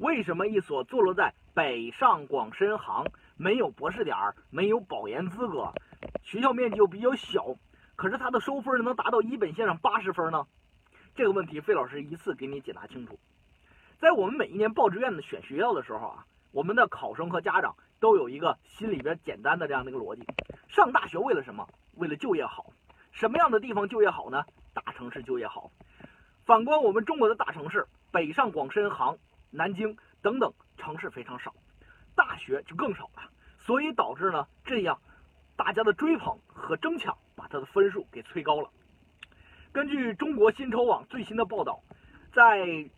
为什么一所坐落在北上广深杭、没有博士点儿、没有保研资格、学校面积又比较小，可是它的收分能达到一本线上八十分呢？这个问题，费老师一次给你解答清楚。在我们每一年报志愿的选学校的时候啊，我们的考生和家长都有一个心里边简单的这样的一个逻辑：上大学为了什么？为了就业好。什么样的地方就业好呢？大城市就业好。反观我们中国的大城市，北上广深杭、南京等等城市非常少，大学就更少了。所以导致呢，这样大家的追捧和争抢，把它的分数给催高了。根据中国薪酬网最新的报道，在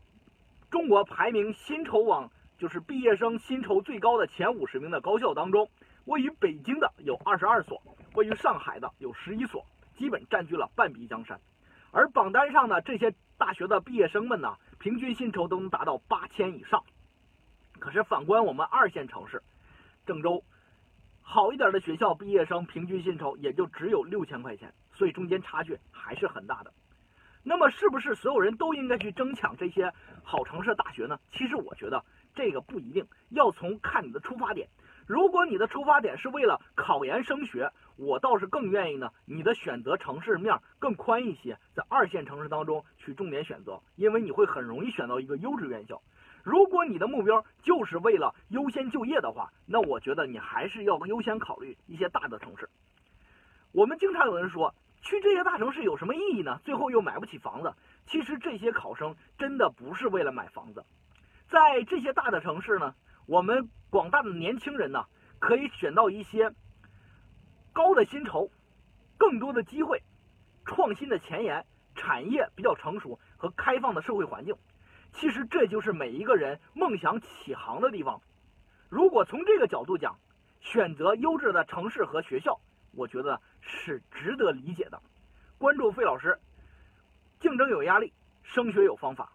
中国排名薪酬网就是毕业生薪酬最高的前五十名的高校当中，位于北京的有二十二所，位于上海的有十一所，基本占据了半壁江山。而榜单上呢，这些大学的毕业生们呢，平均薪酬都能达到八千以上。可是反观我们二线城市，郑州，好一点的学校毕业生平均薪酬也就只有六千块钱，所以中间差距还是很大的。那么，是不是所有人都应该去争抢这些好城市大学呢？其实我觉得这个不一定，要从看你的出发点。如果你的出发点是为了考研升学，我倒是更愿意呢，你的选择城市面更宽一些，在二线城市当中去重点选择，因为你会很容易选到一个优质院校。如果你的目标就是为了优先就业的话，那我觉得你还是要优先考虑一些大的城市。我们经常有人说。去这些大城市有什么意义呢？最后又买不起房子。其实这些考生真的不是为了买房子，在这些大的城市呢，我们广大的年轻人呢，可以选到一些高的薪酬、更多的机会、创新的前沿、产业比较成熟和开放的社会环境。其实这就是每一个人梦想起航的地方。如果从这个角度讲，选择优质的城市和学校。我觉得是值得理解的。关注费老师，竞争有压力，升学有方法。